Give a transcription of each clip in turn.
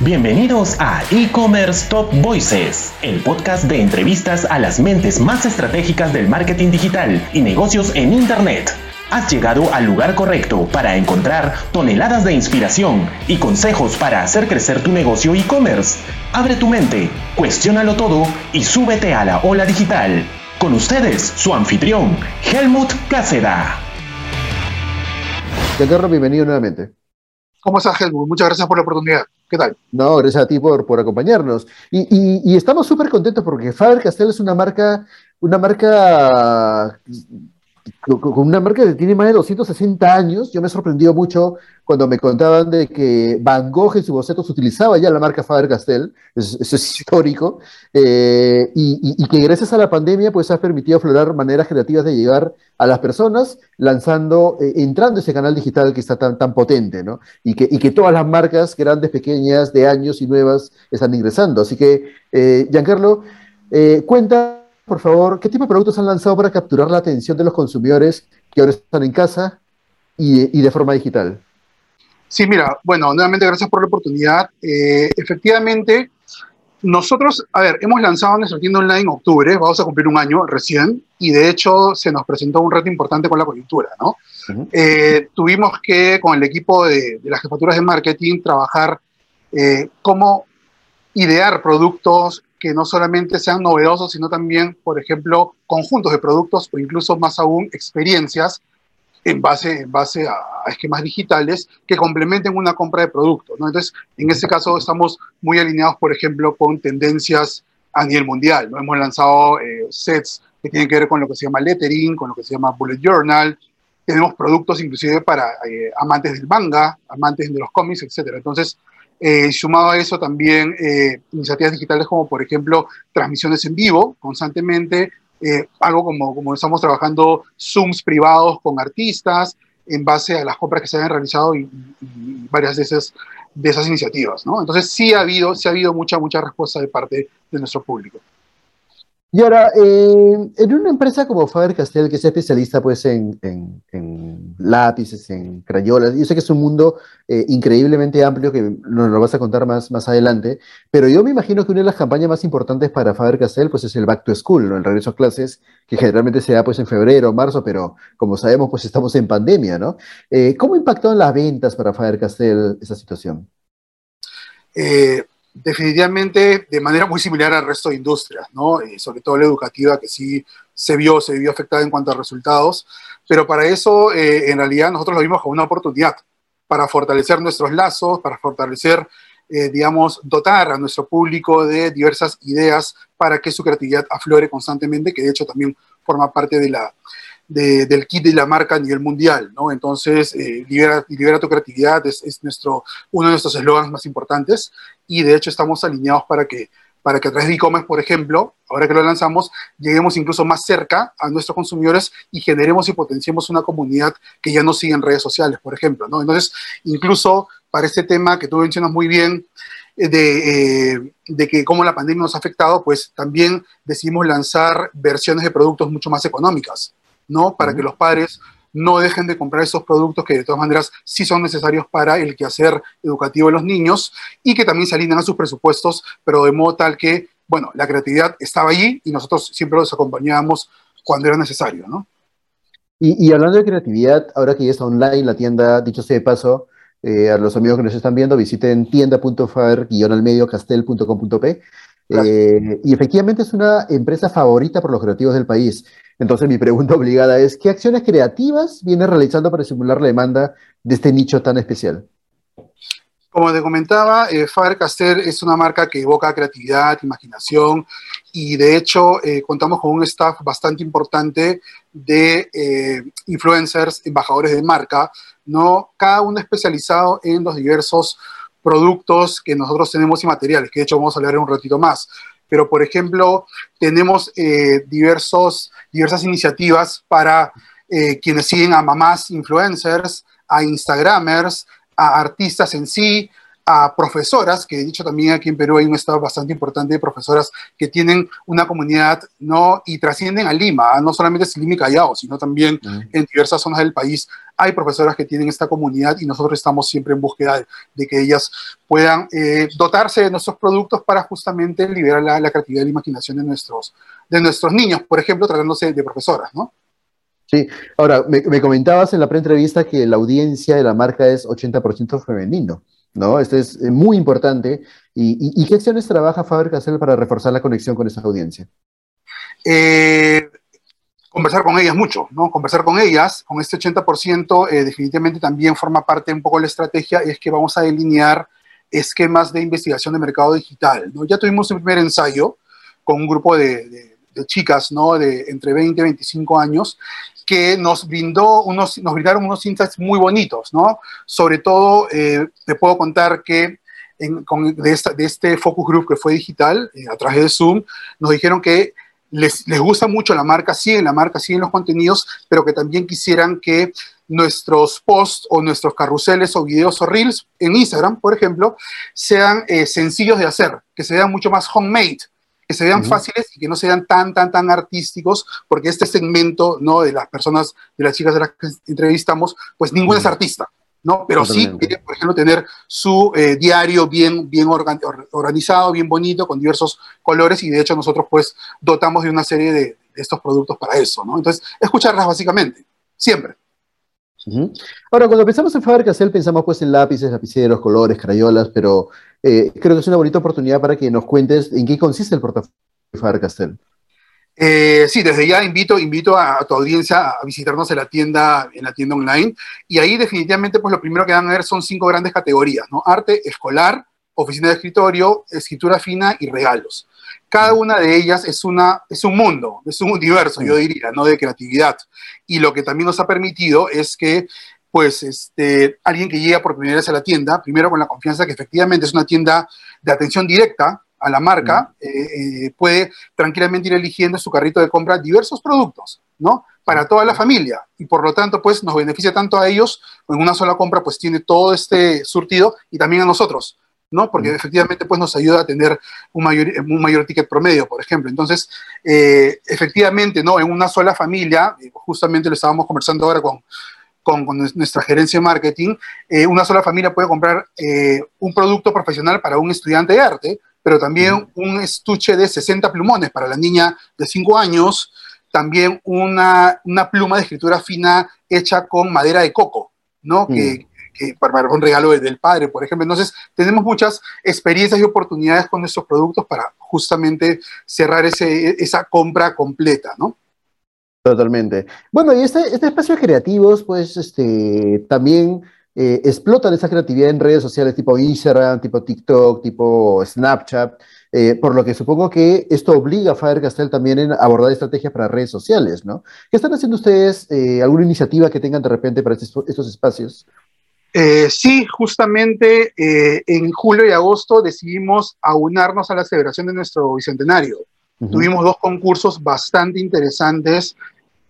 Bienvenidos a E-Commerce Top Voices, el podcast de entrevistas a las mentes más estratégicas del marketing digital y negocios en Internet. Has llegado al lugar correcto para encontrar toneladas de inspiración y consejos para hacer crecer tu negocio e-commerce. Abre tu mente, cuestiónalo todo y súbete a la ola digital. Con ustedes, su anfitrión, Helmut Cáceda. Giancarlo, bienvenido nuevamente. ¿Cómo estás, Helmut? Muchas gracias por la oportunidad. ¿Qué tal? No, gracias a ti por, por acompañarnos. Y, estamos súper contentos porque Faber Castell es una marca, una marca con una marca que tiene más de 260 años. Yo me he sorprendido mucho cuando me contaban de que Van Gogh en su bocetos utilizaba ya la marca Faber-Castell, eso, es histórico, eh, y, que gracias a la pandemia pues ha permitido aflorar maneras creativas de llegar a las personas, lanzando, eh, entrando ese canal digital que está tan, tan potente, ¿no? Y que, y que todas las marcas, grandes, pequeñas, de años y nuevas, están ingresando. Así que, eh, Giancarlo, cuenta por favor, ¿qué tipo de productos han lanzado para capturar la atención de los consumidores que ahora están en casa y, de forma digital? Sí, mira, bueno, nuevamente gracias por la oportunidad. Eh, efectivamente, nosotros, a ver, hemos lanzado nuestra tienda online en octubre, vamos a cumplir un año recién, y de hecho se nos presentó un reto importante con la coyuntura, ¿no? Eh, tuvimos que, con el equipo de, las jefaturas de marketing, trabajar eh, cómo idear productos que no solamente sean novedosos, sino también, por ejemplo, conjuntos de productos o incluso más aún experiencias en base, en base a, esquemas digitales que complementen una compra de productos. ¿no? Entonces, en ese caso estamos muy alineados, por ejemplo, con tendencias a nivel mundial. ¿no? Hemos lanzado eh, sets que tienen que ver con lo que se llama lettering, con lo que se llama bullet journal. Tenemos productos inclusive para eh, amantes del manga, amantes de los cómics, etc. Entonces, eh, sumado a eso también eh, iniciativas digitales como por ejemplo transmisiones en vivo constantemente, eh, algo como, como estamos trabajando Zooms privados con artistas en base a las compras que se han realizado y, varias de esas, de esas iniciativas. Entonces sí ha, habido, sí ha habido mucha, mucha respuesta de parte de nuestro público. Y ahora, eh, en una empresa como Faber-Castell, que es especialista pues, en, lápices, en crayolas, yo sé que es un mundo eh, increíblemente amplio que nos lo vas a contar más, más adelante, pero yo me imagino que una de las campañas más importantes para Faber-Castell pues, es el Back to School, ¿no? el regreso a clases, que generalmente se da pues, en febrero marzo, pero como sabemos, pues estamos en pandemia. ¿no? Eh, ¿Cómo impactó en las ventas para Faber-Castell esa situación? Eh, definitivamente de manera muy similar al resto de industrias, ¿no? Y sobre todo la educativa que sí se vio, se vio afectada en cuanto a resultados, pero para eso eh, en realidad nosotros lo vimos como una oportunidad para fortalecer nuestros lazos, para fortalecer, eh, digamos, dotar a nuestro público de diversas ideas para que su creatividad aflore constantemente, que de hecho también forma parte de la, del kit de la marca a nivel mundial, ¿no? Entonces, eh, libera, libera, tu creatividad es, nuestro, uno de nuestros eslogans más importantes y de hecho estamos alineados para que, para que a través de e-commerce, por ejemplo, ahora que lo lanzamos, lleguemos incluso más cerca a nuestros consumidores y generemos y potenciemos una comunidad que ya no sigue en redes sociales, por ejemplo, ¿no? Entonces, incluso para este tema que tú mencionas muy bien, eh, de, eh, de, que cómo la pandemia nos ha afectado, pues también decidimos lanzar versiones de productos mucho más económicas. ¿No? Para que los padres no dejen de comprar esos productos que de todas maneras sí son necesarios para el quehacer educativo de los niños y que también se alinean a sus presupuestos, pero de modo tal que, bueno, la creatividad estaba allí y nosotros siempre los acompañábamos cuando era necesario, ¿no? Y, hablando de creatividad, ahora que ya está online la tienda, dicho sea de paso, eh, a los amigos que nos están viendo, visiten tienda.far-almediocastel.com.p eh, y efectivamente es una empresa favorita por los creativos del país. Entonces mi pregunta obligada es, ¿qué acciones creativas viene realizando para simular la demanda de este nicho tan especial? Como te comentaba, eh, es una marca que evoca creatividad, imaginación y de hecho eh, contamos con un staff bastante importante de eh, influencers, embajadores de marca, ¿no? cada uno especializado en los diversos productos que nosotros tenemos y materiales, que de hecho vamos a hablar en un ratito más. pero por ejemplo, tenemos eh, diversos, diversas iniciativas para eh, quienes siguen a mamás influencers, a Instagramers, a artistas en sí, a profesoras, que he dicho también aquí en Perú hay un estado bastante importante de profesoras que tienen una comunidad ¿no? y trascienden a Lima, ¿ah? no solamente es Lima y Callao, sino también en diversas zonas del país hay profesoras que tienen esta comunidad y nosotros estamos siempre en búsqueda de, que ellas puedan eh, dotarse de nuestros productos para justamente liberar la, creatividad y la imaginación de nuestros, de nuestros niños, por ejemplo, tratándose de profesoras, ¿no? Sí, ahora, me, me comentabas en la pre-entrevista que la audiencia de la marca es 80% femenino. ¿no? Esto es eh, muy importante. ¿Y, qué acciones trabaja Faber-Castell para reforzar la conexión con esa audiencia? Eh, conversar con ellas mucho, ¿no? Conversar con ellas, con este 80%, eh, definitivamente también forma parte un poco de la estrategia, es que vamos a delinear esquemas de investigación de mercado digital. Ya tuvimos el primer ensayo con un grupo de, chicas, ¿no? De entre 20 y 25 años, que nos brindó unos, nos brindaron unos insights muy bonitos, ¿no? Sobre todo, eh, te puedo contar que de, este focus group que fue digital, eh, a través de Zoom, nos dijeron que les, les, gusta mucho la marca, siguen la marca, siguen los contenidos, pero que también quisieran que nuestros posts o nuestros carruseles o videos o reels en Instagram, por ejemplo, sean eh, sencillos de hacer, que se vean mucho más homemade, que se vean fáciles y que no sean tan, tan, tan artísticos, porque este segmento, ¿no? De las personas, de las chicas de las que entrevistamos, pues ninguno es artista, ¿no? Pero sí quiere, por ejemplo, tener su eh, diario bien, bien organizado, bien bonito, con diversos colores, y de hecho nosotros, pues, dotamos de una serie de, estos productos para eso, ¿no? Entonces, escucharlas básicamente, siempre. Ahora, cuando pensamos en Faber-Castell, pensamos pues en lápices, lapiceros, colores, crayolas, pero eh, creo que es una bonita oportunidad para que nos cuentes en qué consiste el portafolio de Faber-Castell. Eh, sí, desde ya invito, invito a, tu audiencia a visitarnos en la tienda, en la tienda online. Y ahí definitivamente, pues lo primero que van a ver son cinco grandes categorías, ¿no? Arte escolar, oficina de escritorio, escritura fina y regalos. Cada una de ellas es, una, es un mundo, es un universo, yo diría, ¿no? De creatividad. Y lo que también nos ha permitido es que, pues, este, alguien que llega por primera vez a la tienda, primero con la confianza que efectivamente es una tienda de atención directa a la marca, eh, eh, puede tranquilamente ir eligiendo en su carrito de compra diversos productos, ¿no? Para toda la familia. Y por lo tanto, pues, nos beneficia tanto a ellos, en una sola compra, pues, tiene todo este surtido y también a nosotros ¿no? Porque efectivamente pues nos ayuda a tener un mayor, un mayor ticket promedio, por ejemplo. Entonces, eh, efectivamente, ¿no? En una sola familia, eh, justamente lo estábamos conversando ahora con, con, nuestra gerencia de marketing, eh, una sola familia puede comprar un producto profesional para un estudiante de arte, pero también un estuche de 60 plumones para la niña de 5 años, también una, una, pluma de escritura fina hecha con madera de coco, ¿no? Que, para un regalo del padre, por ejemplo. Entonces, tenemos muchas experiencias y oportunidades con nuestros productos para justamente cerrar ese, esa compra completa, ¿no? Totalmente. Bueno, y este, este espacio de creativos, pues, este, también eh, explotan esa creatividad en redes sociales tipo Instagram, tipo TikTok, tipo Snapchat, eh, por lo que supongo que esto obliga a Faber-Castell también en abordar estrategias para redes sociales, ¿no? ¿Qué están haciendo ustedes? Eh, ¿Alguna iniciativa que tengan de repente para estos, estos espacios? Eh, sí, justamente eh, en julio y agosto decidimos aunarnos a la celebración de nuestro bicentenario. Tuvimos dos concursos bastante interesantes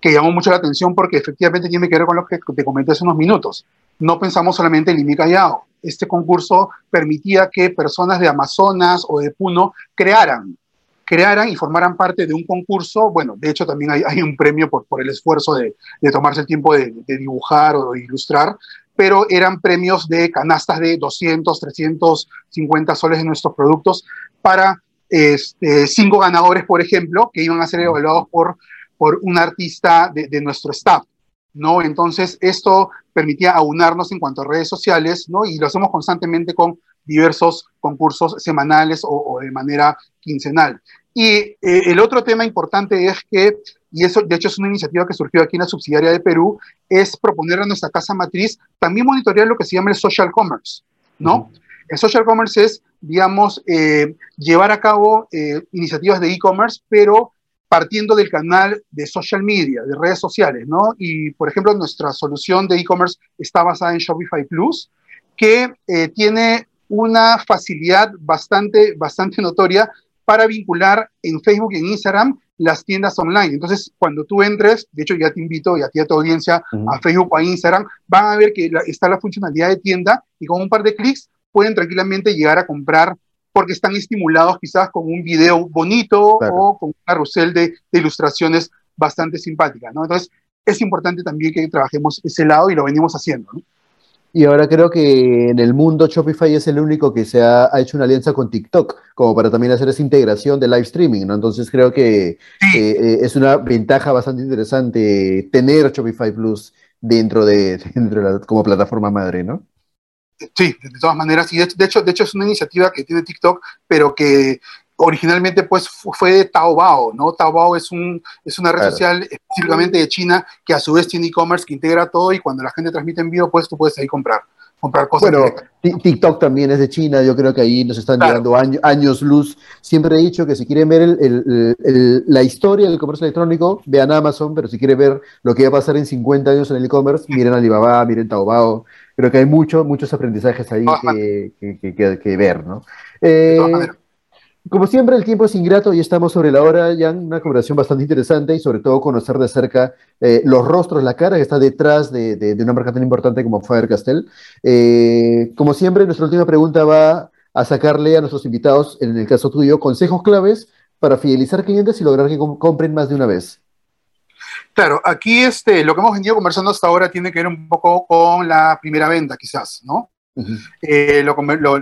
que llamó mucho la atención porque efectivamente tiene que ver con lo que te comenté hace unos minutos. No pensamos solamente en Limi Callao. Este concurso permitía que personas de Amazonas o de Puno crearan, crearan y formaran parte de un concurso. Bueno, de hecho también hay, un premio por, por el esfuerzo de, tomarse el tiempo de, de dibujar o de ilustrar, pero eran premios de canastas de 200, 350 soles de nuestros productos para este, cinco ganadores, por ejemplo, que iban a ser evaluados por, por un artista de, nuestro staff. ¿No? Entonces, esto permitía aunarnos en cuanto a redes sociales, ¿no? Y lo hacemos constantemente con diversos concursos semanales o, de manera quincenal. Y eh, el otro tema importante es que y eso de hecho es una iniciativa que surgió aquí en la subsidiaria de Perú, es proponer a nuestra casa matriz también monitorear lo que se llama el social commerce, ¿no? El social commerce es, digamos, eh, llevar a cabo eh, iniciativas de e-commerce, pero partiendo del canal de social media, de redes sociales, ¿no? Y, por ejemplo, nuestra solución de e-commerce está basada en Shopify Plus, que eh, tiene una facilidad bastante, bastante notoria para vincular en Facebook y en Instagram las tiendas online. Entonces, cuando tú entres, de hecho ya te invito y a ti a tu audiencia a Facebook o a Instagram, van a ver que está la funcionalidad de tienda y con un par de clics pueden tranquilamente llegar a comprar porque están estimulados quizás con un video bonito o con un carrusel de, ilustraciones bastante simpáticas, ¿no? Entonces, es importante también que trabajemos ese lado y lo venimos haciendo, ¿no? Y ahora creo que en el mundo Shopify es el único que se ha, hecho una alianza con TikTok, como para también hacer esa integración de live streaming, ¿no? Entonces creo que eh, eh, es una ventaja bastante interesante tener Shopify Plus dentro de, dentro de como plataforma madre, ¿no? Sí, de todas maneras, y de, hecho, de hecho es una iniciativa que tiene TikTok, pero que originalmente pues fue de Taobao, ¿no? Taobao es, un, es una red social específicamente de China que a su vez tiene e-commerce que integra todo y cuando la gente transmite en vivo pues tú puedes ahí comprar, comprar cosas. Bueno, TikTok también es de China, yo creo que ahí nos están llegando años luz. Siempre he dicho que si quieren ver la historia del comercio electrónico, vean Amazon, pero si quieren ver lo que va a pasar en 50 años en el e-commerce, miren Alibaba, miren Taobao. Creo que hay muchos muchos aprendizajes ahí que, que, ver, ¿no? Eh, como siempre, el tiempo es ingrato y estamos sobre la hora, ya una conversación bastante interesante y sobre todo conocer de cerca eh, los rostros, la cara que está detrás de, una marca tan importante como Faber-Castell. Eh, como siempre, nuestra última pregunta va a sacarle a nuestros invitados, en el caso tuyo, consejos claves para fidelizar clientes y lograr que compren más de una vez. Claro, aquí este, lo que hemos venido conversando hasta ahora tiene que ver un poco con la primera venta, quizás, ¿no? Eh, lo,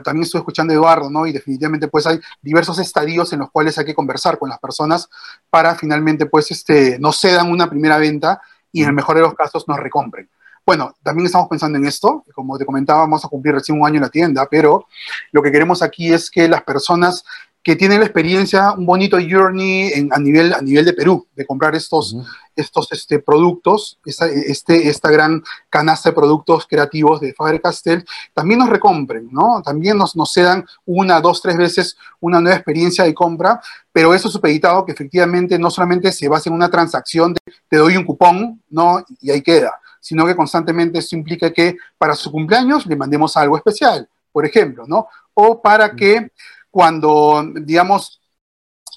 también estoy escuchando a Eduardo, ¿no? Y definitivamente pues hay diversos estadios en los cuales hay que conversar con las personas para finalmente pues este, no cedan una primera venta y en el mejor de los casos nos recompren. Bueno, también estamos pensando en esto, como te comentaba, vamos a cumplir recién un año en la tienda, pero lo que queremos aquí es que las personas que tienen la experiencia, un bonito journey a, nivel, a nivel de Perú, de comprar estos, estos este, productos, esta, este, esta gran canasta de productos creativos de Faber-Castell, también nos recompren, ¿no? También nos, nos cedan una, dos, tres veces una nueva experiencia de compra, pero eso supeditado que efectivamente no solamente se basa en una transacción de te doy un cupón, ¿no? Y ahí queda, sino que constantemente esto implica que para su cumpleaños le mandemos algo especial, por ejemplo, ¿no? O para que cuando, digamos,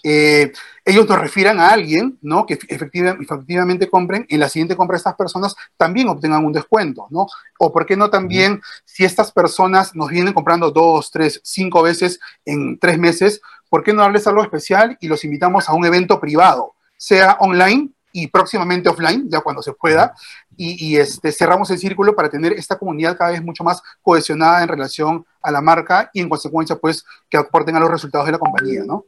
eh, ellos nos refieran a alguien, ¿no? Que efectivamente compren, en la siguiente compra estas personas también obtengan un descuento, ¿no? O por qué no también, si estas personas nos vienen comprando dos, tres, cinco veces en tres meses, ¿por qué no darles algo especial y los invitamos a un evento privado, sea online y próximamente offline, ya cuando se pueda, y, este, cerramos el círculo para tener esta comunidad cada vez mucho más cohesionada en relación a la marca y en consecuencia, pues, que aporten a los resultados de la compañía, ¿no?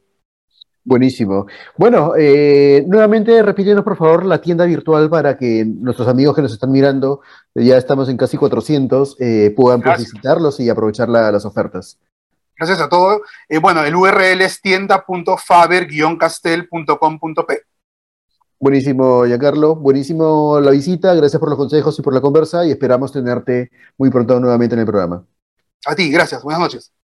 Buenísimo. Bueno, eh, nuevamente repítenos por favor la tienda virtual para que nuestros amigos que nos están mirando, ya estamos en casi 400, eh, puedan pues, visitarlos y aprovechar las ofertas. Gracias a todos. Eh, bueno, el URL es tienda.faber-castel.com.p. Buenísimo, Giancarlo. Buenísimo la visita. Gracias por los consejos y por la conversa y esperamos tenerte muy pronto nuevamente en el programa. A ti, gracias. Buenas noches.